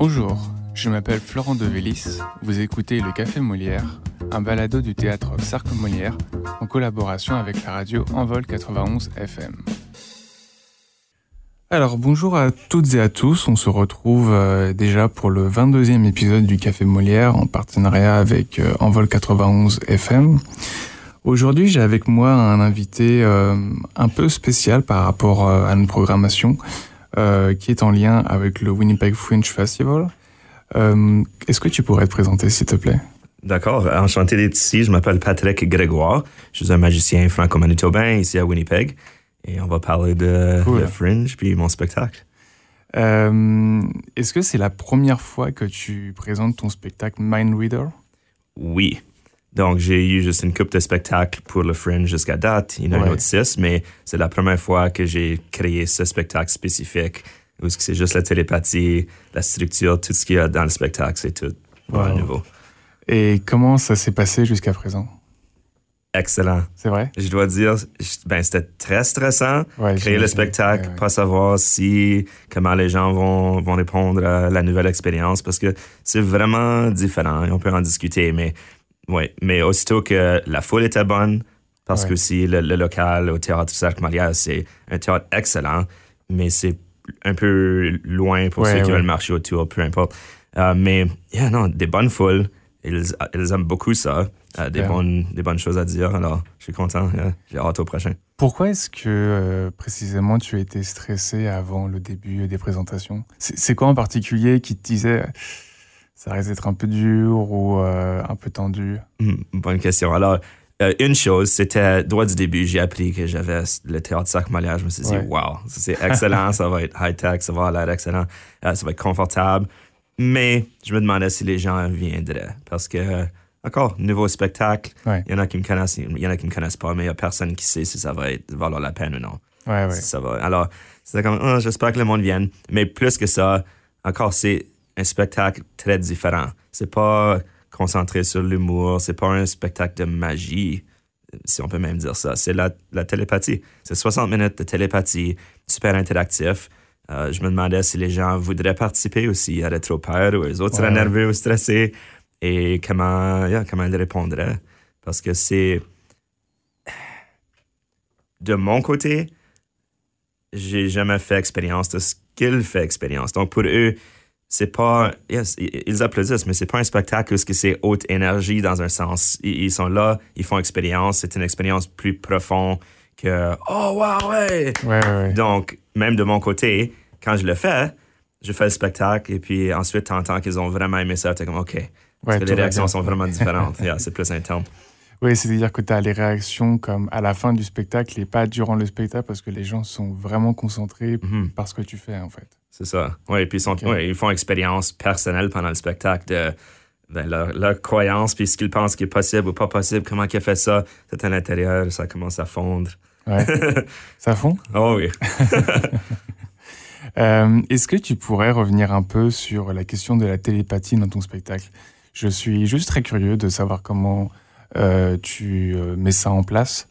Bonjour, je m'appelle Florent Devélis. Vous écoutez Le Café Molière, un balado du théâtre Cercle Molière en collaboration avec la radio Envol 91 FM. Alors bonjour à toutes et à tous, on se retrouve euh, déjà pour le 22e épisode du Café Molière en partenariat avec euh, Envol 91 FM. Aujourd'hui j'ai avec moi un invité euh, un peu spécial par rapport à notre programmation qui est en lien avec le Winnipeg Fringe Festival. Est-ce que tu pourrais te présenter s'il te plaît? D'accord, enchanté d'être ici. Je m'appelle Patrick Grégoire. Je suis un magicien franco-manitobain ici à Winnipeg. Et on va parler de, Fringe puis mon spectacle. Euh, est-ce que c'est la première fois que tu présentes ton spectacle Mind Reader? Oui. Donc, j'ai eu juste une coupe de spectacles pour le Fringe jusqu'à date. Il y en a autre six, mais c'est la première fois que j'ai créé ce spectacle spécifique où c'est juste la télépathie, la structure, tout ce qu'il y a dans le spectacle, c'est tout nouveau. Et comment ça s'est passé jusqu'à présent? excellent. C'est vrai? Je dois dire, ben, c'était très stressant. créer le spectacle, pas savoir si, comment les gens vont, vont répondre à la nouvelle expérience parce que c'est vraiment différent et on peut en discuter. Mais, ouais, mais aussitôt que la foule était bonne, parce que si le, local au théâtre Cercle Maria, c'est un théâtre excellent, mais c'est un peu loin pour ceux qui veulent marcher autour, peu importe. Euh, mais, yeah, non, des bonnes foules. Ils, ils aiment beaucoup ça. Euh, des, bonnes, des bonnes choses à dire. Alors, je suis content. J'ai hâte au prochain. Pourquoi est-ce que euh, précisément tu as été stressé avant le début des présentations? C'est quoi en particulier qui te disait ça risque d'être un peu dur ou euh, un peu tendu hmm, Bonne question. Alors, une chose, c'était, droit du début, j'ai appris que j'avais le théâtre sac malien. Je me suis dit, wow, c'est excellent, ça va être high-tech, ça va l'air excellent, ça va être confortable. Mais je me demandais si les gens viendraient parce que encore, nouveau spectacle. Il y en a qui me connaissent, il y en a qui me connaissent pas, mais il y a personne qui sait si ça va être, valoir la peine ou non. Ouais, ça va. Alors, c'est comme, oh, j'espère que le monde vienne. Mais plus que ça, encore, c'est un spectacle très différent. C'est pas concentré sur l'humour, c'est pas un spectacle de magie, si on peut même dire ça. C'est la, la télépathie. C'est 60 minutes de télépathie, super interactif. Euh, je me demandais si les gens voudraient participer aussi, ils auraient trop peur ou les autres seraient nerveux ou stressés et comment, comment elle répondrait. Parce que c'est. De mon côté, j'ai jamais fait expérience de ce qu'il fait expérience. Donc pour eux, c'est pas. ils applaudissent, mais c'est pas un spectacle parce que c'est haute énergie dans un sens. Ils, sont là, ils font expérience. C'est une expérience plus profonde que Oh, wow, ouais. Ouais, ouais. Donc, même de mon côté, quand je le fais, je fais le spectacle et puis ensuite, tu entends qu'ils ont vraiment aimé ça. Tu es comme OK parce que les réactions sont vraiment différentes. c'est plus interne. Oui, c'est-à-dire que tu as les réactions comme à la fin du spectacle et pas durant le spectacle parce que les gens sont vraiment concentrés mhm. par ce que tu fais, en fait. C'est ça. Oui, et puis ils, font expérience personnelle pendant le spectacle de, leur, croyance, puis ce qu'ils pensent qui est possible ou pas possible, comment ils a fait ça. C'est à l'intérieur, ça commence à fondre. Ouais. ça fond? Oh oui. Euh, est-ce que tu pourrais revenir un peu sur la question de la télépathie dans ton spectacle? Je suis juste très curieux de savoir comment euh, tu euh, mets ça en place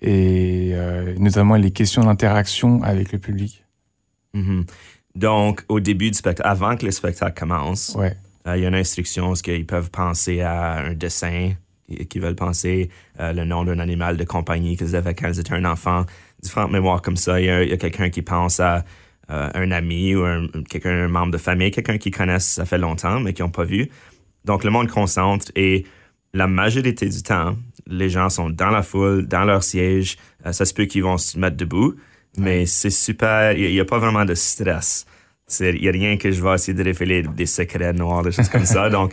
et euh, notamment les questions d'interaction avec le public. Mm-hmm. Donc, au début du spectacle, avant que le spectacle commence, il y a une instruction, qu'ils peuvent penser à un dessin, qu'ils veulent penser le nom d'un animal de compagnie qu'ils avaient quand ils étaient un enfant, différentes mémoires comme ça. Il y a, quelqu'un qui pense à un ami ou un, quelqu'un, un membre de famille, quelqu'un qu'ils connaissent ça fait longtemps mais qui n'ont pas vu. Donc, le monde concentre et la majorité du temps, les gens sont dans la foule, dans leur siège. Euh, ça se peut qu'ils vont se mettre debout, mais c'est super. Il n'y a, pas vraiment de stress. Il n'y a rien que je vais essayer de révéler des secrets noirs, des choses comme ça. Donc,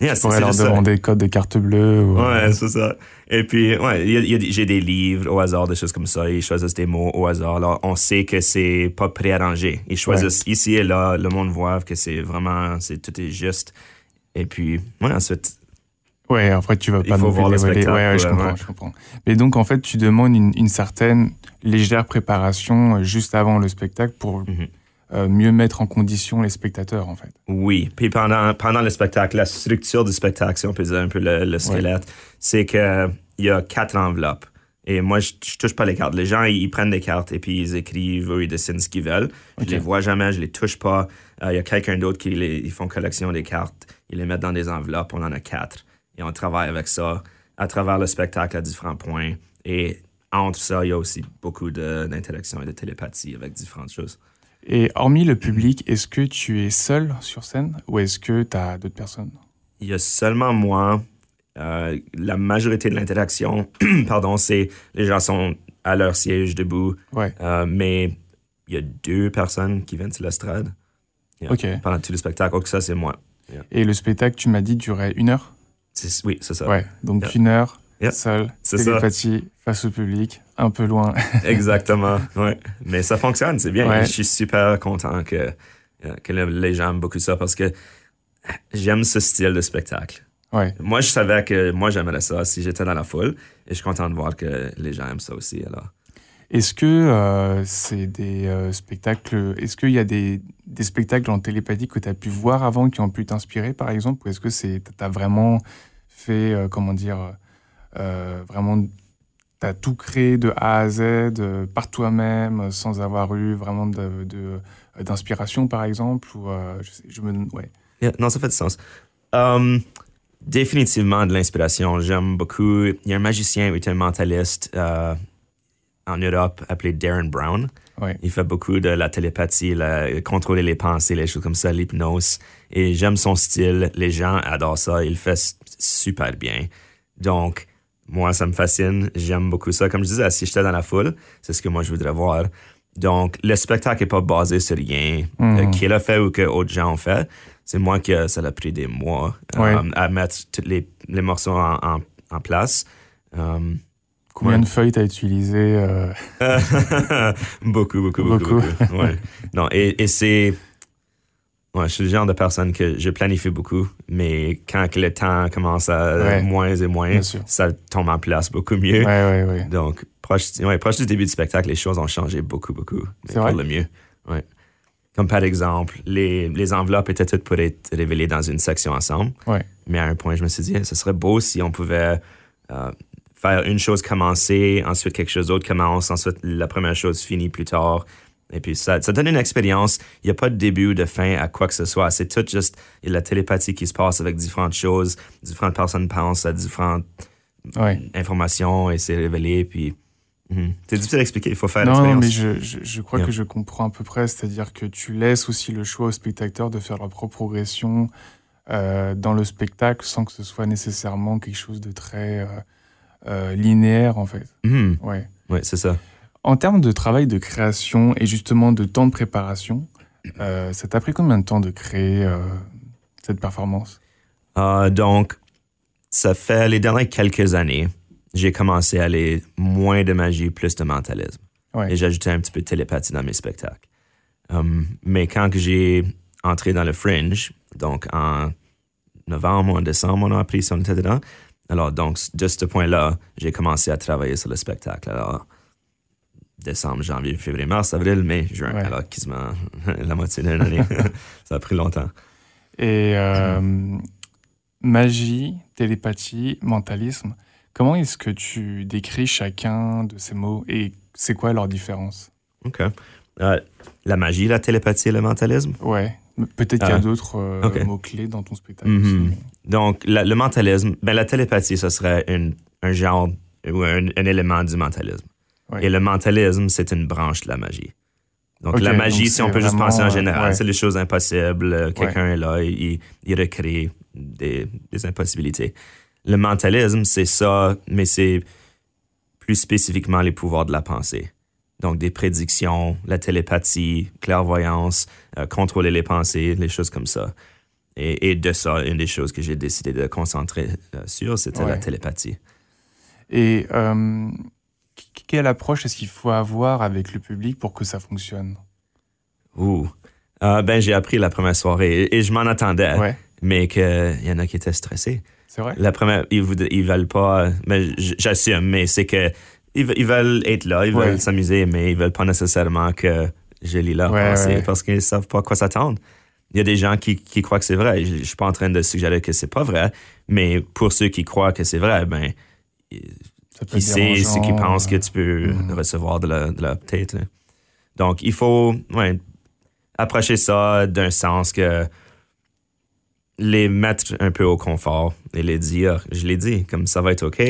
yeah, pourrais leur demander code de carte bleue. Ou... Ouais, c'est ça. Et puis, ouais, j'ai des livres au hasard, des choses comme ça. Ils choisissent des mots au hasard. Alors, on sait que c'est pas préarrangé. Ils choisissent ici et là. Le monde voit que c'est vraiment, c'est tout est juste. Et puis, ouais, ensuite. Ouais, en fait, tu vas pas il faut voir le spectacle, ouais, je comprends, je comprends. Mais donc, en fait, tu demandes une, certaine légère préparation euh, juste avant le spectacle pour mhm. euh, mieux mettre en condition les spectateurs, en fait. Oui. Puis pendant, pendant le spectacle, la structure du spectacle, si on peut dire un peu le, squelette, c'est qu'il y a quatre enveloppes. Et moi, je, je, touche pas les cartes. Les gens, ils, prennent des cartes et puis ils écrivent ou ils dessinent ce qu'ils veulent. Je les vois jamais, je les touche pas. Il y a quelqu'un d'autre qui les, ils font collection des cartes. Ils les mettent dans des enveloppes. On en a quatre. Et on travaille avec ça à travers le spectacle à différents points. Et entre ça, il y a aussi beaucoup d'interaction et de télépathie avec différentes choses. Et hormis le public, est-ce que tu es seul sur scène ou est-ce que tu as d'autres personnes? Il y a seulement moi. Euh, la majorité de l'interaction, pardon, c'est les gens sont à leur siège debout. Ouais. Euh, mais il y a deux personnes qui viennent sur l'estrade pendant tout le spectacle. Donc ça, c'est moi. Et le spectacle, tu m'as dit, durait une heure? Oui, c'est ça. Ouais, donc une heure, seul, télépathie, face au public, un peu loin. Exactement, ouais. Mais ça fonctionne, c'est bien. Je suis super content que, euh, que les gens aiment beaucoup ça parce que j'aime ce style de spectacle. Ouais. Moi, je savais que moi, j'aimerais ça si j'étais dans la foule et je suis content de voir que les gens aiment ça aussi. Alors. Est-ce que euh, c'est des euh, spectacles, est-ce qu'il y a des, des, spectacles en télépathie que tu as pu voir avant qui ont pu t'inspirer, par exemple, ou est-ce que tu as vraiment fait, comment dire, vraiment tu as tout créé de A à Z euh, par toi-même sans avoir eu vraiment d'inspiration, de, par exemple ou, euh, je, me, ouais. non, ça fait du sens. Um, définitivement de l'inspiration. J'aime beaucoup. Il y a un magicien est un mentaliste euh, en Europe appelé Darren Brown. Il fait beaucoup de la télépathie, la, contrôler les pensées, les choses comme ça, l'hypnose. Et j'aime son style. Les gens adorent ça. Il fait super bien. Donc, moi, ça me fascine. J'aime beaucoup ça. Comme je disais, si j'étais dans la foule, c'est ce que moi, je voudrais voir. Donc, le spectacle n'est pas basé sur rien mm. euh, qu'il a fait ou que d'autres gens ont fait. C'est moi qui ça a pris des mois euh, à mettre tous les, les morceaux en, en, place. Um, Combien de feuilles t'as utilisé beaucoup, beaucoup, beaucoup, beaucoup. ouais. Non, et, et c'est Ouais, je suis le genre de personne que je planifie beaucoup, mais quand le temps commence à moins et moins, ça tombe en place beaucoup mieux. Donc, proche, proche, du début du spectacle, les choses ont changé beaucoup, beaucoup. Pour le mieux. Comme par exemple, les, les, enveloppes étaient toutes pour être révélées dans une section ensemble. Mais à un point, je me suis dit, ce serait beau si on pouvait euh, faire une chose commencer, ensuite quelque chose d'autre commence, ensuite la première chose finit plus tard. Et puis, ça, ça donne une expérience. Il n'y a pas de début ou de fin à quoi que ce soit. C'est tout juste il y a la télépathie qui se passe avec différentes choses. Différentes personnes pensent à différentes informations et c'est révélé. Puis, mhm. c'est difficile à expliquer. Il faut faire l'expérience. Non, mais je, je, crois que je comprends à peu près. C'est-à-dire que tu laisses aussi le choix aux spectateurs de faire leur propre progression euh, dans le spectacle sans que ce soit nécessairement quelque chose de très euh, euh, linéaire, en fait. Mhm. Ouais. Ouais, c'est ça. En termes de travail de création et justement de temps de préparation, euh, ça t'a pris combien de temps de créer euh, cette performance? Euh, Donc, ça fait les dernières quelques années, j'ai commencé à aller moins de magie, plus de mentalisme. Et j'ai ajouté un petit peu de télépathie dans mes spectacles. Um, mais quand j'ai entré dans le Fringe, donc en novembre ou en décembre, on a appris si on était dedans. Alors, donc, de ce point-là, j'ai commencé à travailler sur le spectacle. Alors, décembre, janvier, février, mars, avril, mai, juin. Ouais. Alors, quasiment la moitié d'une année. ça a pris longtemps. Et euh, magie, télépathie, mentalisme, comment est-ce que tu décris chacun de ces mots et c'est quoi leur différence? OK. Euh, la magie, la télépathie et le mentalisme? Ouais. Peut-être qu'il y a euh, d'autres mots-clés dans ton spectacle. Mm-hmm. Donc, le mentalisme, ben, la télépathie, ce serait un genre ou un élément du mentalisme. Et le mentalisme, c'est une branche de la magie. Donc, la magie, si on peut juste penser en général, c'est les choses impossibles. Euh, quelqu'un est là, il, il recrée des, des, impossibilités. Le mentalisme, c'est ça, mais c'est plus spécifiquement les pouvoirs de la pensée. Donc, des prédictions, la télépathie, clairvoyance, euh, contrôler les pensées, les choses comme ça. Et, et, de ça, une des choses que j'ai décidé de concentrer euh, sur, c'était la télépathie. Et quelle approche est-ce qu'il faut avoir avec le public pour que ça fonctionne? Ouh. Euh, ben, j'ai appris la première soirée et, je m'en attendais, mais qu'il y en a qui étaient stressés. C'est vrai? La première, ils, ils veulent pas, mais j'assume, mais c'est que ils, veulent être là, ils veulent s'amuser, mais ils veulent pas nécessairement que je lis là parce qu'ils savent pas à quoi s'attendre. Il y a des gens qui, qui croient que c'est vrai. Je, je suis pas en train de suggérer que c'est pas vrai, mais pour ceux qui croient que c'est vrai, ben, qui sait ce qu'ils pensent que tu peux mm. recevoir de leur, de tête. Donc, il faut ouais, approcher ça d'un sens que les mettre un peu au confort et les dire, je l'ai dit, comme ça va être OK.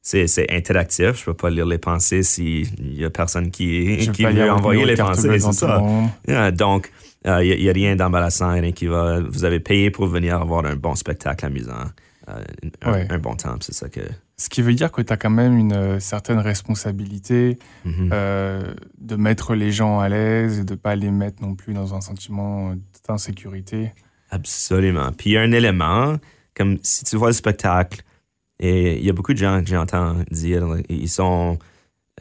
C'est interactif. Je peux pas lire les pensées s'il y a personne qui, qui veut envoyer les pensées. C'est ça. donc, il euh, n'y a, rien d'embarrassant, rien qui va. Vous avez payé pour venir avoir un bon spectacle amusant, euh, un, bon temps. C'est ça que. Ce qui veut dire que tu as quand même une euh, certaine responsabilité mm-hmm. de mettre les gens à l'aise et de pas les mettre non plus dans un sentiment d'insécurité. Absolument. Puis il y a un élément, comme si tu vois le spectacle, et il y a beaucoup de gens que j'entends dire, ils sont,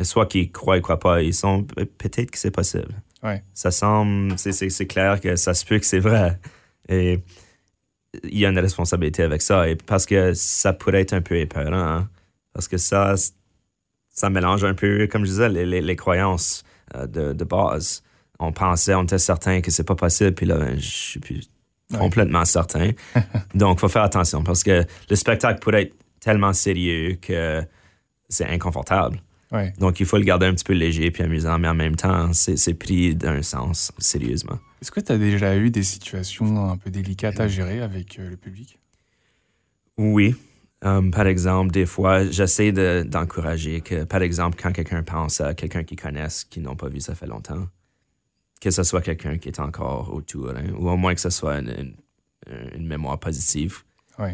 soit qu'ils croient, ils croient pas, ils sont, peut-être que c'est possible. Ouais. Ça semble, c'est clair que ça se peut que c'est vrai. Et il y a une responsabilité avec ça, et parce que ça pourrait être un peu épeurant, hein. parce que ça, ça mélange un peu, comme je disais, les, les, croyances euh, de, de, base. On pensait, on était certain que c'est pas possible, puis là, ben, je suis plus complètement certain. Donc, il faut faire attention parce que le spectacle pourrait être tellement sérieux que c'est inconfortable. Donc, il faut le garder un petit peu léger puis amusant, mais en même temps, c'est pris d'un sens, sérieusement. Est-ce que tu as déjà eu des situations un peu délicates à gérer avec euh, le public? Oui. Um, par exemple, des fois, j'essaie d'encourager que, par exemple, quand quelqu'un pense à quelqu'un qu'ils connaissent, qui n'ont pas vu ça fait longtemps, que ce soit quelqu'un qui est encore autour, hein, ou au moins que ce soit une, mémoire positive.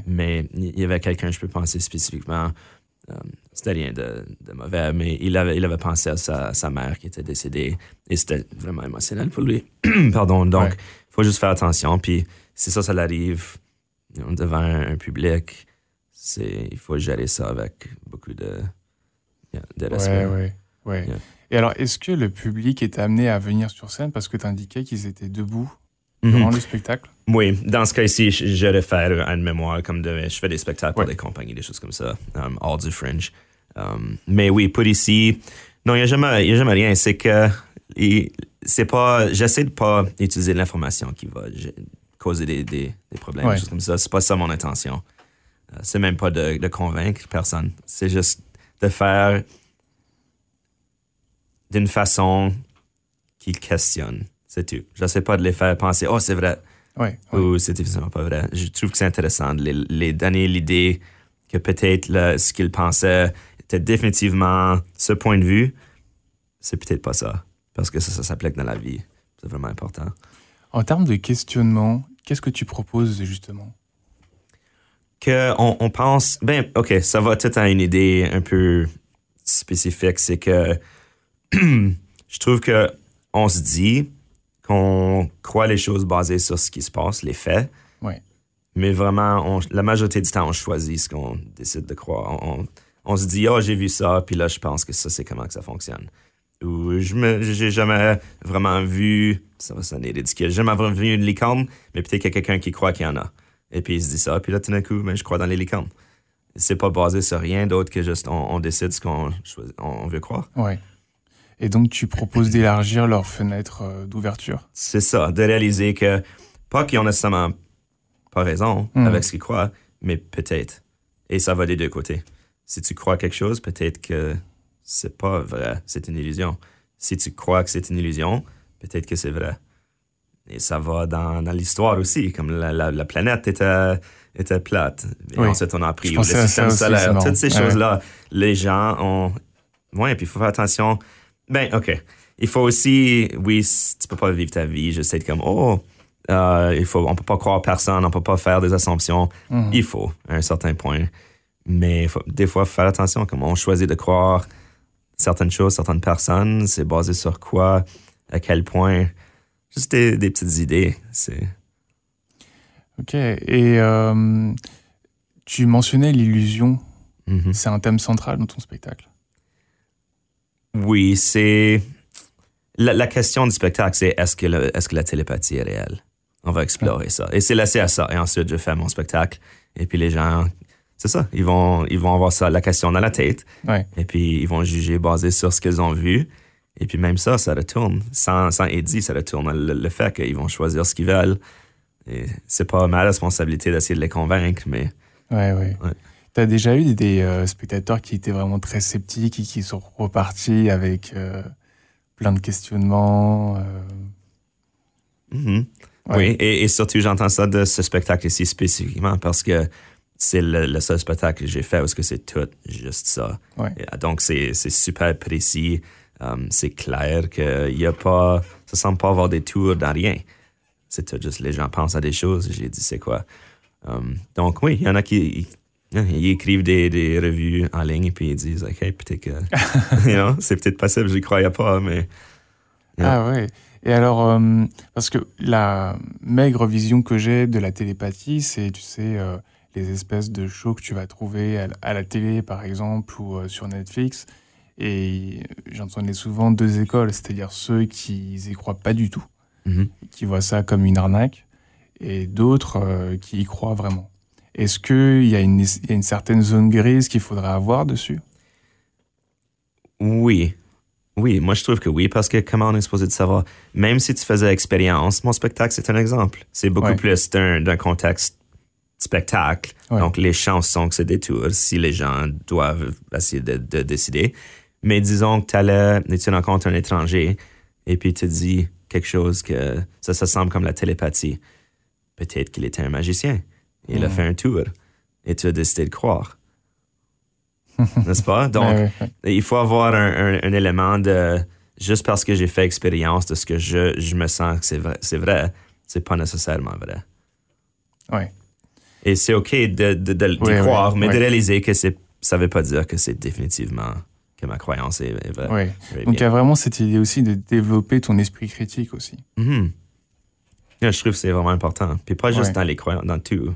Mais il y avait quelqu'un, je peux penser spécifiquement, c'était rien de, mauvais, mais il avait, il avait pensé à sa, mère qui était décédée et c'était vraiment émotionnel pour lui. Pardon, donc il faut juste faire attention. Puis si ça, ça l'arrive devant un, public, il faut gérer ça avec beaucoup de, de respect. Oui, oui, oui. Et alors, est-ce que le public est amené à venir sur scène parce que tu indiquais qu'ils étaient debout? Durant le spectacle? Oui, dans ce cas-ci, je, vais faire une mémoire comme de, je fais des spectacles pour des compagnies, des choses comme ça, um, hors du fringe. Um, mais oui, pour ici, non, il n'y a, jamais, a jamais rien. C'est que c'est pas, j'essaie de pas utiliser l'information qui va causer des, des, problèmes, des choses comme ça. C'est pas ça mon intention. Euh, c'est même pas de, de convaincre personne. C'est juste de faire d'une façon qu'ils questionnent. C'est tout. Je ne sais pas de les faire penser, oh, c'est vrai. Ou c'est évidemment pas vrai. Je trouve que c'est intéressant de les, donner l'idée que peut-être ce qu'ils pensaient était définitivement ce point de vue. C'est peut-être pas ça. Parce que ça, ça s'applique dans la vie. C'est vraiment important. En termes de questionnement, qu'est-ce que tu proposes justement? Qu'on on pense, ben, OK, ça va peut-être à une idée un peu spécifique, c'est que je trouve que on se dit qu'on croit les choses basées sur ce qui se passe, les faits. Mais vraiment, la majorité du temps, on choisit ce qu'on décide de croire. On, se dit, oh, j'ai vu ça, puis là, je pense que ça, c'est comment que ça fonctionne. Ou je n'ai jamais vraiment vu, ça va sonner ridicule, j'ai jamais vraiment vu une licorne, mais peut-être qu'il y a quelqu'un qui croit qu'il y en a. Et puis il se dit ça, puis là, tout d'un coup, ben, je crois dans les licornes. C'est pas basé sur rien d'autre que juste on, décide ce qu'on on veut croire. Ouais. Et donc, tu proposes d'élargir leur fenêtre euh, d'ouverture. C'est ça, de réaliser que, pas qu'ils ont nécessairement pas raison hmm. avec ce qu'ils croient, mais peut-être. Et ça va des deux côtés. Si tu crois quelque chose, peut-être que c'est pas vrai, c'est une illusion. Si tu crois que c'est une illusion, peut-être que c'est vrai. Et ça va dans, dans l'histoire aussi, comme la, la, planète était, était plate. Et ensuite, on a appris le système solaire, toutes ces choses-là. Les gens ont. Ouais, puis il faut faire attention ben, OK. Il faut aussi, oui, tu peux pas vivre ta vie juste être comme, oh, euh, il faut, on peut pas croire personne, on peut pas faire des assumptions. Mhm. Il faut, à un certain point. Mais des fois, faire attention, comme on choisit de croire certaines choses, certaines personnes, c'est basé sur quoi, à quel point. Juste des, petites idées. C'est. OK. Et euh, tu mentionnais l'illusion. Mhm. C'est un thème central dans ton spectacle. Oui, c'est. La, question du spectacle, c'est est-ce que, est que la télépathie est réelle? On va explorer ça. Et c'est laissé à ça. Et ensuite, je fais mon spectacle. Et puis les gens, c'est ça, ils vont, ils vont avoir ça, la question dans la tête. Et puis ils vont juger basé sur ce qu'ils ont vu. Et puis même ça, ça retourne. Sans, sans Eddie, ça retourne le, fait qu'ils vont choisir ce qu'ils veulent. Et c'est pas ma responsabilité d'essayer de les convaincre, mais. Ouais, ouais. Tu as déjà eu des, euh, spectateurs qui étaient vraiment très sceptiques et qui sont repartis avec euh, plein de questionnements mm-hmm. Oui, et, surtout j'entends ça de ce spectacle ici spécifiquement parce que c'est le, seul spectacle que j'ai fait parce que c'est tout juste ça. donc c'est super précis, c'est clair qu'il y a pas, ça semble pas avoir des tours dans rien. C'est juste les gens pensent à des choses. J'ai dit c'est quoi? donc oui, il y en a qui ils écrivent des, des, revues en ligne et puis ils disent, OK, peut-être que c'est peut-être possible, je n'y croyais pas, mais. Ah ouais. Et alors, euh, parce que la maigre vision que j'ai de la télépathie, c'est, tu sais, euh, les espèces de shows que tu vas trouver à, la télé, par exemple, ou euh, sur Netflix. Et j'entendais souvent deux écoles, c'est-à-dire ceux qui y croient pas du tout, mm-hmm. qui voient ça comme une arnaque, et d'autres qui y croient vraiment. Est-ce qu'il y, a une, y a une certaine zone grise qu'il faudrait avoir dessus? Oui. Oui, moi je trouve que oui, parce que comment on est supposé de savoir? Même si tu faisais expérience, mon spectacle, c'est un exemple. C'est beaucoup plus d'un contexte spectacle. Donc les chances sont que c'est des tours si les gens doivent essayer de, décider. Mais disons que tu allais tu rencontres un étranger et puis tu dis quelque chose que ça, ça semble comme la télépathie. Peut-être qu'il était un magicien. Il a mm. fait un tour et tu as décidé de croire. N'est-ce pas? Donc, il faut avoir un, élément de juste parce que j'ai fait expérience de ce que je, je me sens que c'est vrai, c'est vrai, c'est pas nécessairement vrai. Oui. Et c'est OK de, de, de, croire, mais de réaliser que c'est, ça veut pas dire que c'est définitivement que ma croyance est, vraie. Oui. Donc, il y a vraiment cette idée aussi de développer ton esprit critique aussi. Mm-hmm je trouve que c'est vraiment important. Puis pas juste dans les croyances, dans tout.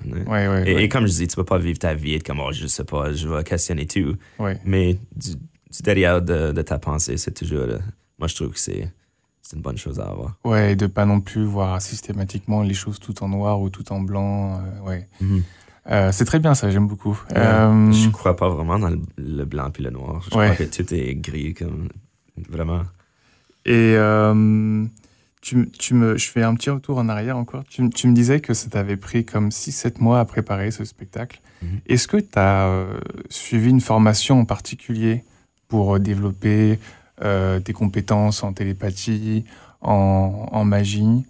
et, comme je dis, tu peux pas vivre ta vie et être comme, oh, je sais pas, je vais questionner tout. Mais du, derrière de, ta pensée, c'est toujours. Euh, moi, je trouve que c'est une bonne chose à avoir. Ouais, et de pas non plus voir systématiquement les choses tout en noir ou tout en blanc. Euh, ouais. Mm-hmm. Euh, c'est très bien ça, j'aime beaucoup. Euh... Je crois pas vraiment dans le, blanc puis le noir. Je crois que tout est gris, comme vraiment. Et tu, me, je fais un petit retour en arrière encore. Tu, me disais que ça t'avait pris comme 6-7 mois à préparer ce spectacle. Mhm. Est-ce que tu as euh, suivi une formation en particulier pour euh, développer euh, tes compétences en télépathie, en, magie?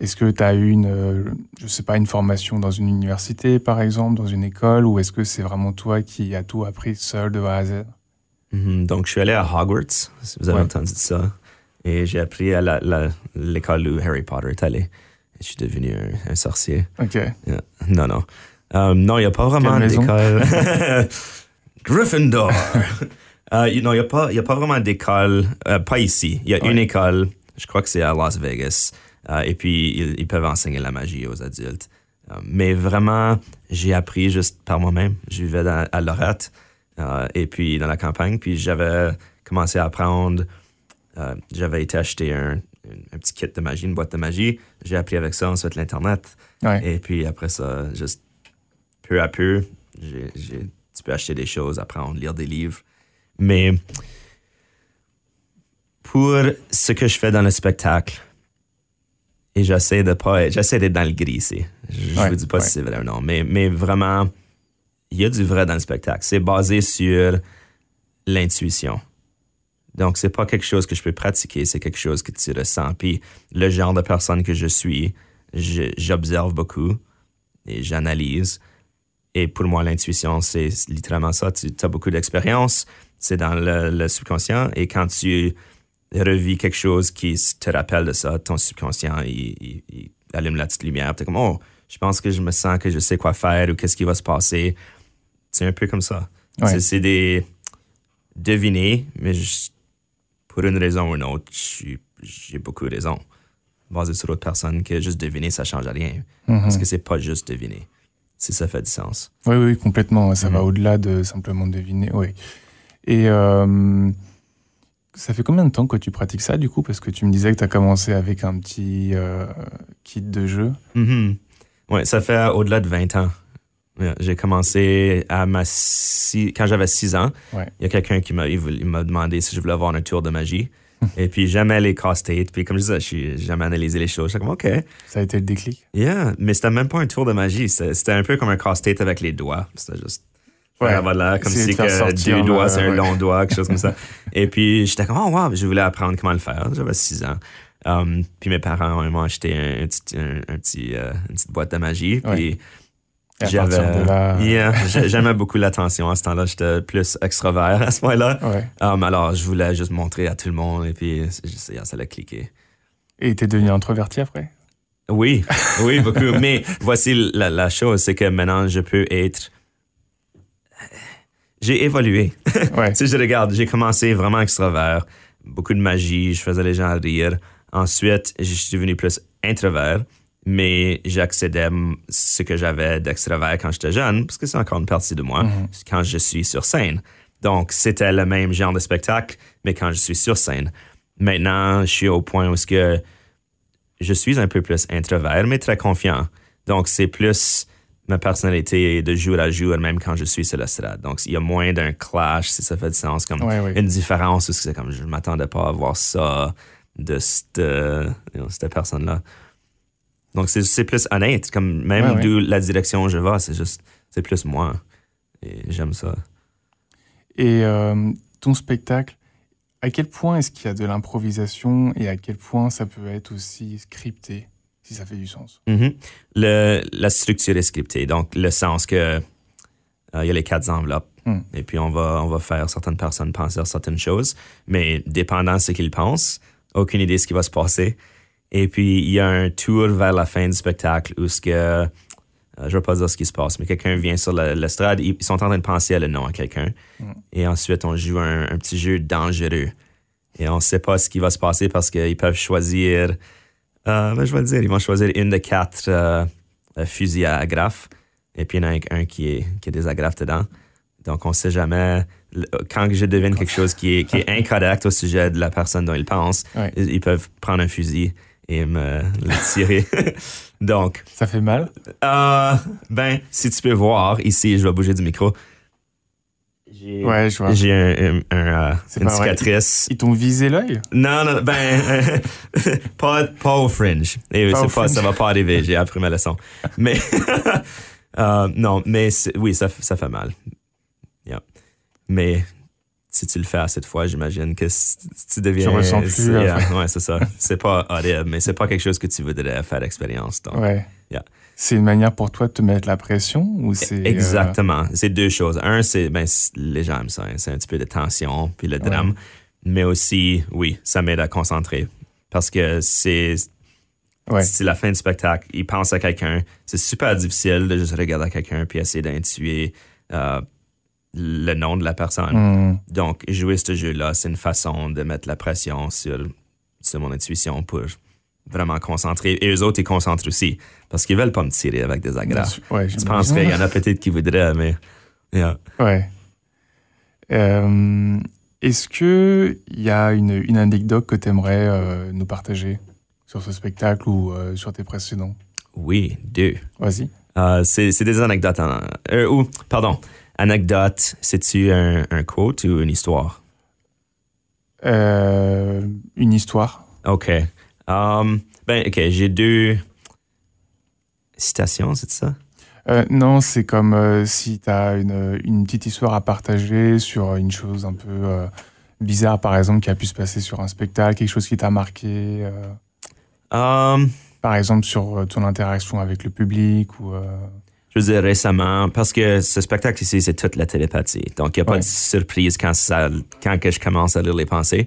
Est-ce que tu as eu une, je sais pas, une formation dans une université, par exemple, dans une école, ou est-ce que c'est vraiment toi qui as tout appris seul de A à Z? Mhm. Donc, je suis allé à Hogwarts, si vous avez entendu ça? Et j'ai appris à l'école où Harry Potter est allé. je suis devenu un, sorcier. OK. Non, non. Euh, non, il n'y a pas vraiment d'école. Gryffindor. non, il n'y a, pas, a pas vraiment d'école. Pas ici. Il y a une école, je crois que c'est à Las Vegas. Euh, et puis, ils, peuvent enseigner la magie aux adultes. mais vraiment, j'ai appris juste par moi-même. Je vivais à Lorette et puis dans la campagne. Puis j'avais commencé à apprendre euh, j'avais été acheter un, petit kit de magie, une boîte de magie. J'ai appris avec ça ensuite l'Internet. Et puis après ça, juste peu à peu, tu peux acheter des choses, apprendre, lire des livres. Mais pour ce que je fais dans le spectacle, et j'essaie de pas j'essaie d'être dans le gris ici. Je ne vous dis pas si c'est vrai ou non, mais, mais vraiment, il y a du vrai dans le spectacle. C'est basé sur l'intuition. Donc, c'est pas quelque chose que je peux pratiquer, c'est quelque chose que tu ressens. Puis, le genre de personne que je suis, j'observe beaucoup et j'analyse. Et pour moi, l'intuition, c'est littéralement ça. Tu as beaucoup d'expérience, c'est dans le, subconscient. Et quand tu revis quelque chose qui te rappelle de ça, ton subconscient, il, allume la petite lumière. Tu es comme, oh, je pense que je me sens que je sais quoi faire ou qu'est-ce qui va se passer. C'est un peu comme ça. C'est des deviner, mais je, pour une raison ou une autre, j'ai beaucoup de raisons. Basé sur d'autres personnes que juste deviner, ça change rien. Mhm. Parce que c'est pas juste deviner. Si ça fait du sens. Oui, oui, complètement. Ça va mhm. au-delà de simplement deviner. Oui. Et euh, ça fait combien de temps que tu pratiques ça, du coup? Parce que tu me disais que tu as commencé avec un petit euh, kit de jeu. Mhm. Oui, ça fait au-delà de 20 ans. J'ai commencé à ma quand j'avais 6 ans. Il y a quelqu'un qui m'a m'a demandé si je voulais avoir un tour de magie. et puis jamais les casse-têtes. Puis comme je disais, jamais analysé les choses. J'étais comme OK. Ça a été le déclic? Yeah, mais c'était même pas un tour de magie. C'était un peu comme un casse-tête avec les doigts. C'était juste Ouais. L'air comme si que deux doigts, c'est un long doigt, quelque chose comme ça. Et puis, j'étais comme, oh, wow, je voulais apprendre comment le faire. J'avais six ans. Um, puis mes parents m'ont acheté un, petit, un, petit, euh, une petite boîte de magie. Puis j'avais. j'aimais beaucoup l'attention à ce temps-là. J'étais plus extrovert à ce moment-là. Um, alors, je voulais juste montrer à tout le monde. Et puis, ça l'a cliqué. Et t'es devenu introverti après? Oui, oui, beaucoup. Mais voici la, la chose, c'est que maintenant, je peux être j'ai évolué. si je regarde, j'ai commencé vraiment extrovert, beaucoup de magie, je faisais les gens rire. Ensuite, je suis devenu plus introvert, mais j'accédais ce que j'avais d'extravert quand j'étais jeune, parce que c'est encore une partie de moi, mhm. quand je suis sur scène. Donc, c'était le même genre de spectacle, mais quand je suis sur scène. Maintenant, je suis au point où que je suis un peu plus introvert, mais très confiant. Donc, c'est plus ma personnalité de jour à jour, même quand je suis sur la strade. Donc, il y a moins d'un clash, si ça fait du sens, comme une différence, ou c'est comme je ne m'attendais pas à voir ça de cette, cette personne-là. Donc, c'est plus honnête, comme même d'où la direction où je vais, c'est juste, c'est plus moi. Et j'aime ça. Et euh, ton spectacle, à quel point est-ce qu'il y a de l'improvisation et à quel point ça peut être aussi scripté si ça fait du sens? Mm-hmm. le, la structure est scriptée, donc le sens que euh, il y a les quatre enveloppes. Mm. Et puis, on va, on va faire certaines personnes penser à certaines choses, mais dépendant de ce qu'ils pensent, aucune idée de ce qui va se passer. Et puis, il y a un tour vers la fin du spectacle où ce que, euh, je ne vais pas dire ce qui se passe, mais quelqu'un vient sur l'estrade, ils sont en train de penser à le nom à quelqu'un. Mm. Et ensuite, on joue un, un, petit jeu dangereux. Et on ne sait pas ce qui va se passer parce qu'ils peuvent choisir euh, ben, je vais le dire, ils vont choisir une de quatre euh, fusils à agrafes. Et puis, il y en a un qui, est, qui a des agrafes dedans. Donc, on ne sait jamais. Quand je devine quelque chose qui est, qui est incorrect au sujet de la personne dont ils pensent, ils, peuvent prendre un fusil et me le tirer. Donc. Ça fait mal? Euh, ben, si tu peux voir, ici, je vais bouger du micro. J'ai ouais, J'ai un, un, euh, une cicatrice. Ils t'ont visé l'œil? Non, non, ben, pas, pas au fringe. Et pas pas, ça va pas arriver, j'ai appris ma leçon. Mais, euh, non, mais oui, ça, ça fait mal. Yeah. Mais si tu le fais assez de fois, j'imagine que tu deviens. Tu ressens plus. ouais, c'est ça. C'est pas horrible, mais c'est pas quelque chose que tu voudrais faire l'expérience. Ouais. Yeah. C'est une manière pour toi de te mettre la pression ou c'est euh, exactement. C'est deux choses. Un, c'est ben les gens aiment ça, hein. c'est un petit peu de tension puis le drame, mais aussi oui, ça m'aide à concentrer parce que c'est c'est la fin du spectacle. Il pense à quelqu'un. C'est super difficile de juste regarder quelqu'un puis essayer d'intuer euh, le nom de la personne. Mm. Donc jouer ce jeu-là, c'est une façon de mettre la pression sur sur mon intuition pour vraiment concentré. Et eux autres, ils concentrent aussi. Parce qu'ils veulent pas me tirer avec des agrafes. Ouais, je pense qu'il y en a peut-être qui voudraient, mais. Yeah. Ouais. Euh, est-ce qu'il y a une, une, anecdote que tu aimerais euh, nous partager sur ce spectacle ou euh, sur tes précédents? Oui, deux. Vas-y. c'est des anecdotes. En, ou, pardon, anecdote, c'est-tu un, un, quote ou une histoire? une histoire. OK. Um, ben, OK, j'ai deux citations, c'est ça? Euh, non, c'est comme euh, si tu as une, une, petite histoire à partager sur une chose un peu euh, bizarre, par exemple, qui a pu se passer sur un spectacle, quelque chose qui t'a marqué. Um, par exemple, sur ton interaction avec le public ou. Je veux dire récemment, parce que ce spectacle ici, c'est toute la télépathie. Donc, il n'y a pas de surprise quand, ça, quand que je commence à lire les pensées.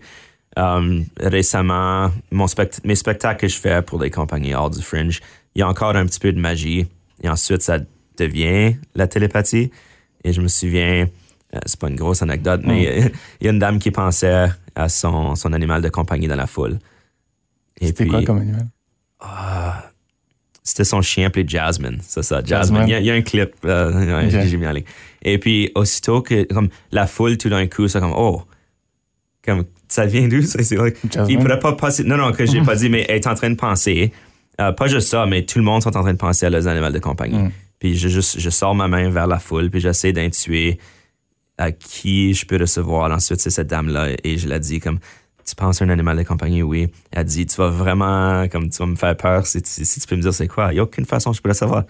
Um, récemment, mon mes spectacles que je fais pour des compagnies hors du fringe, il y a encore un petit peu de magie. Et ensuite, ça devient la télépathie. Et je me souviens, euh, c'est pas une grosse anecdote, mais il y a une dame qui pensait à son, son animal de compagnie dans la foule. C'était quoi comme animal? Ah, c'était son chien appelé Jasmine. C'est ça, Jasmine. Il, y a, un clip, euh, j'ai mis en ligne. Et puis, aussitôt que comme, la foule, tout d'un coup, c'est comme, oh, comme ça vient d'où? il pourrait pas passer. Non, non, que j'ai pas dit, mais elle est en train de penser. Euh, pas juste ça, mais tout le monde est en train de penser à leurs animaux de compagnie. Mm. Puis je, juste, je sors ma main vers la foule, puis j'essaie d'intuer à qui je peux recevoir. Ensuite, c'est cette dame-là, et je la dis comme, tu penses à un animal de compagnie? Oui. Elle dit, tu vas vraiment, comme, tu vas me faire peur si tu, si tu peux me dire c'est quoi. Il n'y a aucune façon je peux le savoir.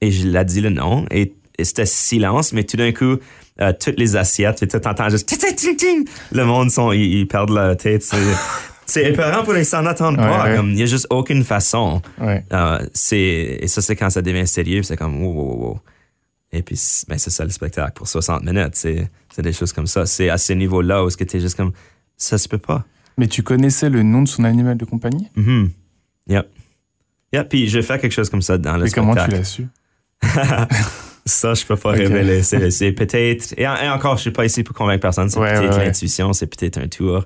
Et je la dis le nom, et c'était silence, mais tout d'un coup, euh, toutes les assiettes, tu entends juste le monde sont, ils, perdent leur tête. C'est épeurant pour les s'en attendre pas. il n'y a juste aucune façon. Euh, et ça, c'est quand ça devient sérieux, c'est comme wow, wow, wow. Et puis, ben, c'est ça le spectacle pour 60 minutes. C'est des choses comme ça. C'est à ce niveau-là où tu es juste comme ça se peut pas. Mais tu connaissais le nom de son animal de compagnie? Mm Yep. Yep. Puis je fais quelque chose comme ça dans le Mais comment tu l'as su? ça, je peux pas révéler. C'est peut-être. Et, encore, je suis pas ici pour convaincre personne. C'est peut-être l'intuition, c'est peut-être un tour.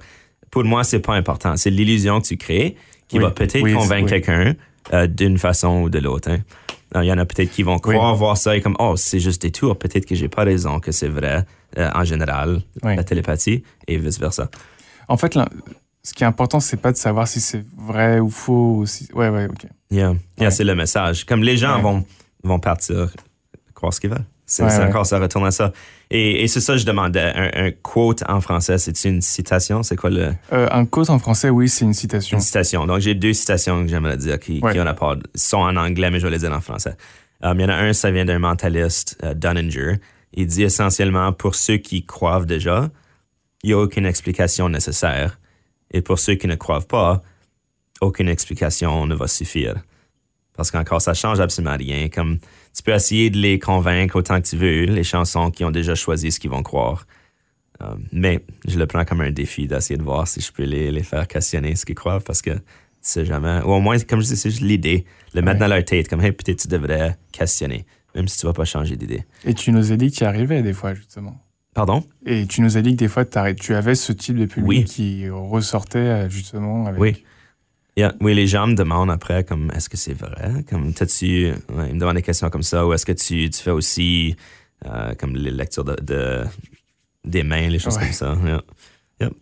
Pour moi, c'est pas important. C'est l'illusion que tu crées qui va peut-être convaincre quelqu'un euh, d'une façon ou de l'autre. Hein. Il y en a peut-être qui vont croire voir ça et comme oh c'est juste des tours. Peut-être que j'ai pas raison que c'est vrai euh, en général la télépathie et vice versa. En fait, ce qui est important, c'est pas de savoir si c'est vrai ou faux. Ou si... Ouais, ouais, ok. Yeah, yeah c'est le message. Comme les gens vont vont partir croire ce qu'ils veulent. C'est encore ça retourne à ça. Et, c'est ça je demandais. Un, quote en français, c'est une citation? C'est quoi le... Euh, un quote en français, oui, c'est une citation. Une citation. Donc, j'ai deux citations que j'aimerais dire qui, qui ont sont en anglais, mais je vais les dire en français. Euh, il y en a un, ça vient d'un mentaliste, euh, Dunninger. Il dit essentiellement, pour ceux qui croient déjà, il n'y a aucune explication nécessaire. Et pour ceux qui ne croient pas, aucune explication ne va suffire. Parce qu'encore, ça change absolument rien. Comme tu peux essayer de les convaincre autant que tu veux, les chansons qui ont déjà choisi ce qu'ils vont croire. Euh, mais je le prends comme un défi d'essayer de voir si je peux les, les faire questionner ce qu'ils croient parce que tu sais jamais. Ou au moins, comme je dis, c'est juste l'idée. Le mettre dans leur tête, comme, hey, peut-être tu devrais questionner, même si tu vas pas changer d'idée. Et tu nous as dit que tu y arrivais des fois, justement. Pardon? Et tu nous as dit que des fois, tu avais ce type de public qui ressortait euh, justement avec. Oui. Oui, les gens me demandent après, comme, est-ce que c'est vrai? Comme, tu ils me demandent des questions comme ça, ou est-ce que tu, tu fais aussi, euh, comme, les lectures de, des mains, les choses comme ça.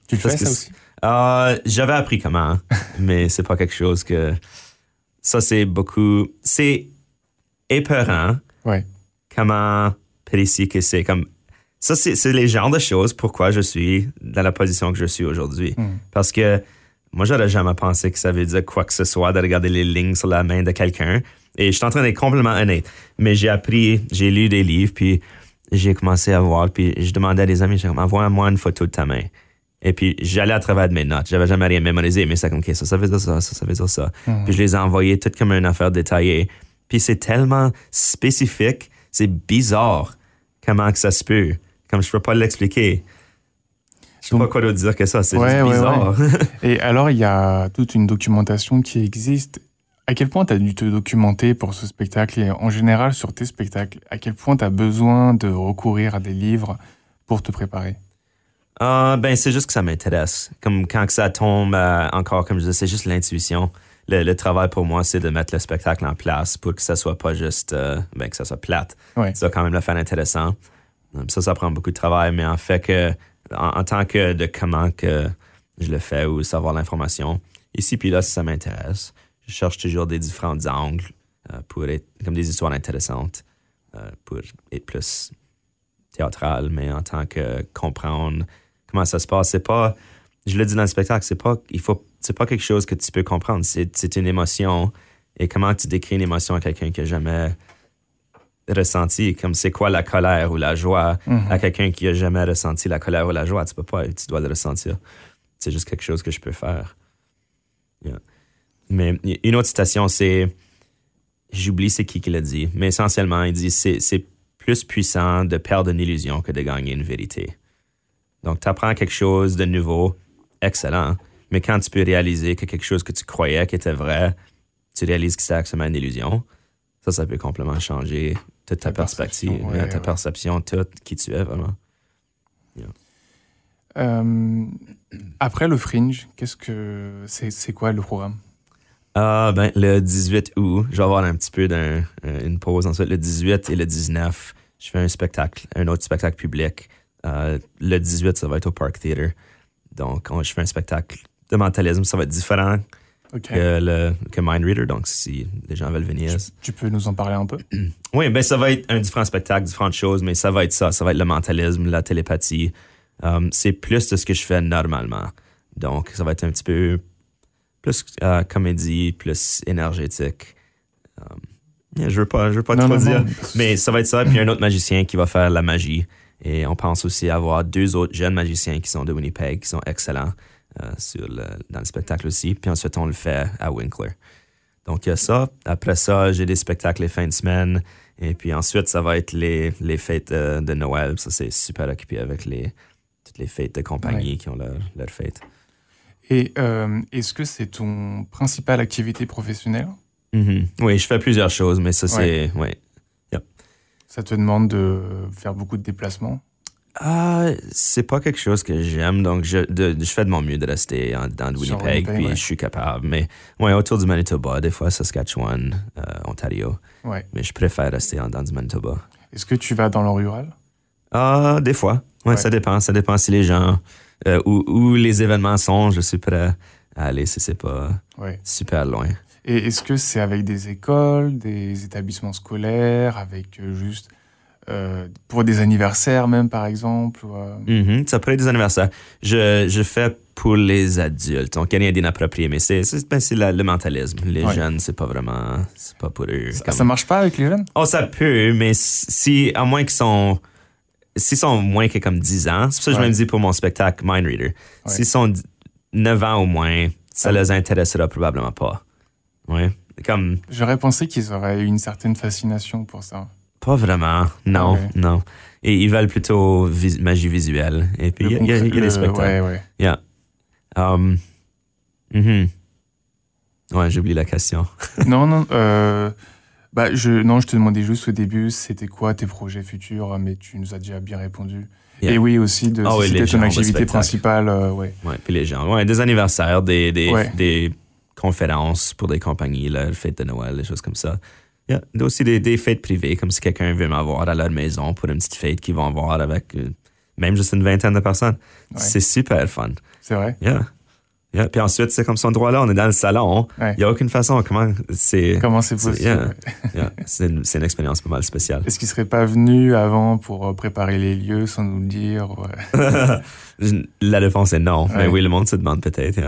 Tu fais ça aussi? Euh, j'avais appris comment, hein, mais c'est pas quelque chose que. Ça, c'est beaucoup. C'est épeurant. Ouais. Comment précis que c'est. Comme, ça, c'est les genres de choses pourquoi je suis dans la position que je suis aujourd'hui. Hmm. Parce que moi, j'aurais jamais pensé que ça veut dire quoi que ce soit de regarder les lignes sur la main de quelqu'un. Et je suis en train d'être complètement honnête. Mais j'ai appris, j'ai lu des livres, puis j'ai commencé à voir, puis je demandais à des amis, envoie-moi une photo de ta main. Et puis, j'allais à travers de mes notes. J'avais jamais rien mémorisé, mais comme, OK, ça, ça veut dire ça, ça, ça veut dire ça. Hmm. Puis je les ai envoyés toutes comme une affaire détaillée. Puis c'est tellement spécifique, c'est bizarre comment que ça se peut. Comme je peux pas l'expliquer. Je sais pas quoi d'autre dire que ça, c'est bizarre. Et alors, il y a toute une documentation qui existe. À quel point tu as dû te documenter pour ce spectacle et en général sur tes spectacles À quel point tu as besoin de recourir à des livres pour te préparer? Uh, Ben, c'est juste que ça m'intéresse. Comme quand ça tombe, euh, encore, comme je disais, c'est juste l'intuition. Le, travail pour moi, c'est de mettre le spectacle en place pour que ça soit pas juste, euh, ben, que ça soit plate. Ouais. Ça quand même le faire intéressant. Ça, ça prend beaucoup de travail, mais en fait que en, tant que de comment que je le fais ou savoir l'information. Ici, puis là, si ça m'intéresse, je cherche toujours des différents angles euh, pour être comme des histoires intéressantes, euh, pour être plus théâtral, mais en tant que comprendre comment ça se passe. C'est pas, je le dis dans le spectacle, c'est pas, il faut, c'est pas quelque chose que tu peux comprendre. C'est, une émotion. Et comment tu décris une émotion à quelqu'un qui n'a jamais ressenti, comme c'est quoi la colère ou la joie mhm. à quelqu'un qui a jamais ressenti la colère ou la joie? Tu peux pas, tu dois le ressentir. C'est juste quelque chose que je peux faire. Mais une autre citation, c'est, j'oublie c'est qui qui l'a dit, mais essentiellement, il dit c'est, c'est plus puissant de perdre une illusion que de gagner une vérité. Donc, tu apprends quelque chose de nouveau, excellent, mais quand tu peux réaliser que quelque chose que tu croyais qui était vrai, tu réalises que c'est actuellement une illusion, ça, ça peut complètement changer toute ta, perspective, ta perception, tout qui tu es vraiment. Euh, après le Fringe, qu'est-ce que c'est quoi le programme? Ah, ben, le 18 août, je vais avoir un petit peu d'une euh, pause. Ensuite, le 18 et le 19, je fais un spectacle, un autre spectacle public. Euh, le 18, ça va être au Park Theater. Donc, je fais un spectacle de mentalisme. Ça va être différent que, le, que Mind Reader. Donc, si les gens veulent venir. Tu, peux nous en parler un peu? oui, ben ça va être un différent spectacle, différentes choses, mais ça va être ça. Ça va être le mentalisme, la télépathie. Um, c'est plus de ce que je fais normalement. Donc, ça va être un petit peu plus euh, comédie, plus énergétique. Um, je veux pas, je veux pas trop dire. Mais ça va être ça. Puis un autre magicien qui va faire la magie. Et on pense aussi avoir deux autres jeunes magiciens qui sont de Winnipeg, qui sont excellents euh, sur le, dans le spectacle aussi. Puis ensuite, on le fait à Winkler. Donc, il y a ça. Après ça, j'ai des spectacles les fins de semaine. Et puis ensuite, ça va être les, les fêtes euh, de Noël. Ça, c'est super occupé avec les, toutes les fêtes de compagnie qui ont leur, leur fête. Et euh, est-ce que c'est ton principale activité professionnelle? Mm-hmm. Oui, je fais plusieurs choses, mais ça, c'est. Ouais. Ça te demande de faire beaucoup de déplacements? Ah, c'est pas quelque chose que j'aime, donc je, je, fais de mon mieux de rester en, dans Winnipeg, puis je suis capable. Mais ouais, autour du Manitoba, des fois Saskatchewan, euh, Ontario. Ouais. Mais je préfère rester en, dans du Manitoba. Est-ce que tu vas dans le rural? Ah, des fois. Ouais, ça dépend. Ça dépend si les gens, euh, où, les événements sont, je suis prêt à aller si c'est pas super loin. Et est-ce que c'est avec des écoles, des établissements scolaires, avec euh, juste euh, pour des anniversaires même par exemple euh? mm-hmm. Ça pourrait être des anniversaires. Je, je fais pour les adultes. A rien d'inapproprié, mais c'est ben, le mentalisme. Les jeunes, c'est pas vraiment. C'est pas pour eux. Ça, ça marche pas avec les jeunes? Oh, ça peut, mais si, à moins qu'ils sont. S'ils sont moins que comme 10 ans, c'est pour ça que je me dis pour mon spectacle Mind Reader. S'ils sont 9 ans ou moins, ça ne les intéressera probablement pas. Ouais. Comme... J'aurais pensé qu'ils auraient une certaine fascination pour ça. Pas vraiment, non, non. Et ils veulent plutôt magie visuelle. Et puis, il y, a des spectacles. Ouais, ouais. Yeah. Um, mm-hmm. Ouais, j'ai oublié la question. non, non. Euh, bah, je, non, je te demandais juste au début, c'était quoi tes projets futurs, mais tu nous as déjà bien répondu. Et oui, aussi, de, oh, c'était ton activité principale. Euh, ouais. ouais, puis les gens. Ouais, des anniversaires, des, des, des conférences pour des compagnies, la fête de Noël, des choses comme ça. Il y a aussi des, fêtes privées, comme si quelqu'un veut m'avoir à leur maison pour une petite fête qu'ils vont avoir avec euh, même juste une vingtaine de personnes. C'est super fun. C'est vrai? Yeah. Yeah. Puis ensuite, c'est comme son droit là, on est dans le salon. Il n'y a aucune façon. Comment c'est Comment c'est possible? c'est une, une, expérience pas mal spéciale. Est-ce qu'il ne serait pas venu avant pour euh, préparer les lieux sans nous le dire? La réponse est non. Mais oui, le monde se demande peut-être.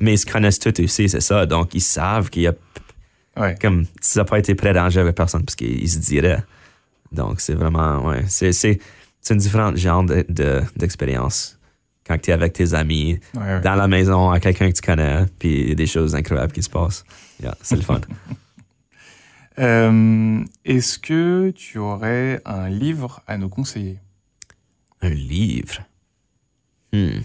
Mais ils se connaissent tous aussi, c'est ça. Donc, ils savent qu'il y a. Comme si ça n'a pas été pré-rangé avec personne, parce qu'ils se diraient. Donc, c'est vraiment. Ouais, c'est, c'est, c'est une différente genre d'expérience quand tu es avec tes amis, dans la maison, à quelqu'un que tu connais, puis il y a des choses incroyables qui se passent. c'est le fun. Euh, est-ce que tu aurais un livre à nous conseiller? Un livre? Hmm.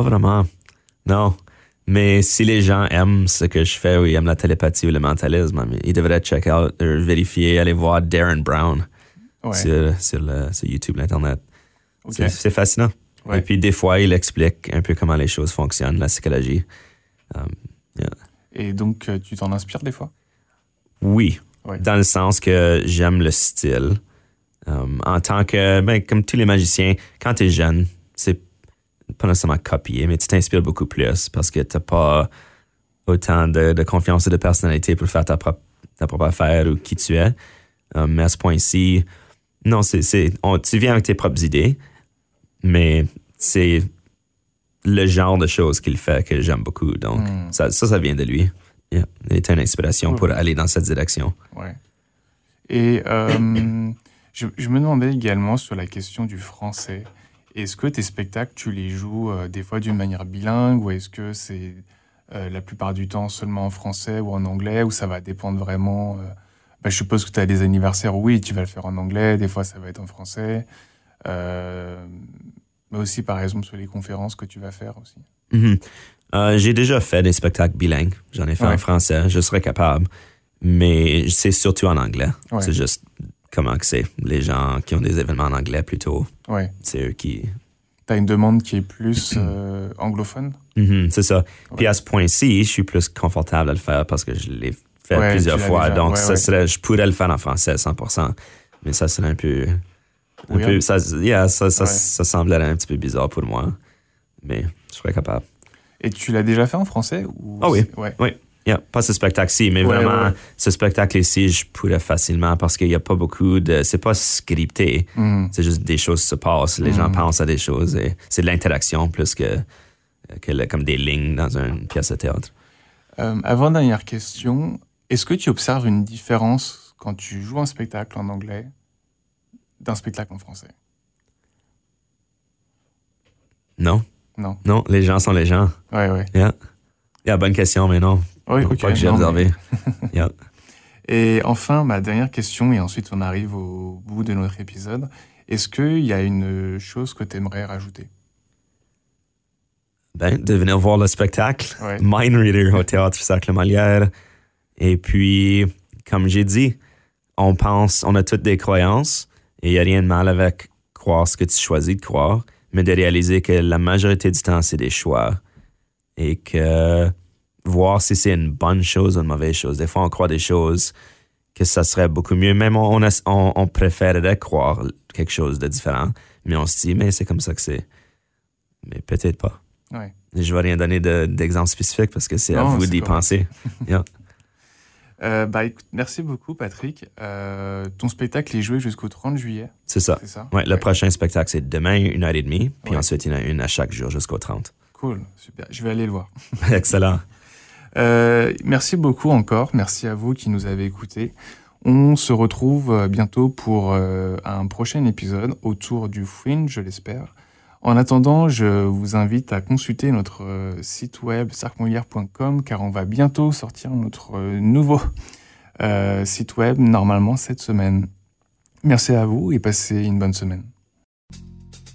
Pas vraiment. Non. Mais si les gens aiment ce que je fais ou ils aiment la télépathie ou le mentalisme, ils devraient check out, euh, vérifier, aller voir Darren Brown sur, sur, YouTube, l'Internet. C'est fascinant. Et puis, des fois, il explique un peu comment les choses fonctionnent, la psychologie. Um, Et donc, euh, tu t'en inspires des fois? Oui. Dans le sens que j'aime le style. Um, en tant que, ben, comme tous les magiciens, quand tu es jeune, c'est pas nécessairement copier, mais tu t'inspires beaucoup plus parce que tu n'as pas autant de, confiance et de personnalité pour faire ta propre, ta propre affaire ou qui tu es. Um, mais à ce point-ci, non, c'est, tu viens avec tes propres idées, mais c'est le genre de choses qu'il fait que j'aime beaucoup. Donc, hmm. ça, ça, vient de lui. Il était une inspiration pour aller dans cette direction. Ouais. Et euh, je, me demandais également sur la question du français. Est-ce que tes spectacles, tu les joues euh, des fois d'une manière bilingue ou est-ce que c'est euh, la plupart du temps seulement en français ou en anglais ou ça va dépendre vraiment bah, je suppose que tu as des anniversaires où oui, tu vas le faire en anglais, des fois ça va être en français. Euh, mais aussi, par exemple, sur les conférences que tu vas faire aussi. Euh, j'ai déjà fait des spectacles bilingues. J'en ai fait en français. Je serais capable. Mais c'est surtout en anglais. C'est juste comment que c'est. Les gens qui ont des événements en anglais plutôt. Ouais. C'est eux qui. Tu as une demande qui est plus euh, anglophone? Mm-hmm, c'est ça. Puis à ce point-ci, je suis plus confortable à le faire parce que je l'ai plusieurs fois. Donc, ça serait, je pourrais le faire en français 100%, mais ça serait un peu. Un peu ça, ça, ça, semblerait un petit peu bizarre pour moi, mais je serais capable. Et tu l'as déjà fait en français ou... Ah oui. Oui. Pas ce spectacle-ci, mais vraiment, ce spectacle-ci, je pourrais facilement parce qu'il n'y a pas beaucoup de. C'est pas scripté. Hmm. C'est juste des choses se passent. Les gens hmm. pensent à des choses et c'est de l'interaction plus que comme des lignes dans une pièce de théâtre. Euh, avant-dernière question, est-ce que tu observes une différence quand tu joues un spectacle en anglais d'un spectacle en français? Non. Non. Non, les gens sont les gens. Ouais, ouais. Yeah. Yeah, bonne question, mais non. Oui, ok. Pas que j'ai observé. yeah. Et enfin, ma dernière question, et ensuite on arrive au bout de notre épisode. Est-ce qu'il y a une chose que tu aimerais rajouter? Ben, de venir voir le spectacle. Ouais. Mind Reader au Théâtre Cercle Molière. Et puis, comme j'ai dit, on pense, on a toutes des croyances et il n'y a rien de mal avec croire ce que tu choisis de croire, mais de réaliser que la majorité du temps, c'est des choix et que voir si c'est une bonne chose ou une mauvaise chose. Des fois, on croit des choses que ça serait beaucoup mieux. Même on, on, on préférerait croire quelque chose de différent, mais on se dit, mais c'est comme ça que c'est. Mais peut-être pas. Ouais. Je ne vais rien donner d'exemple spécifique parce que c'est à vous d'y penser. Yeah. Euh, bah, écoute, merci beaucoup, Patrick. Euh, ton spectacle est joué jusqu'au 30 juillet, C'est ça. Ouais, le prochain spectacle, c'est demain, une heure et demie. Puis ensuite, il y en a une à chaque jour jusqu'au 30. Cool, super. Je vais aller le voir. Excellent. Euh, merci beaucoup encore. Merci à vous qui nous avez écoutés. On se retrouve euh, bientôt pour euh, un prochain épisode autour du Fringe, je l'espère. En attendant, je vous invite à consulter notre site web sarcmolière.com car on va bientôt sortir notre nouveau site web, normalement cette semaine. Merci à vous et passez une bonne semaine.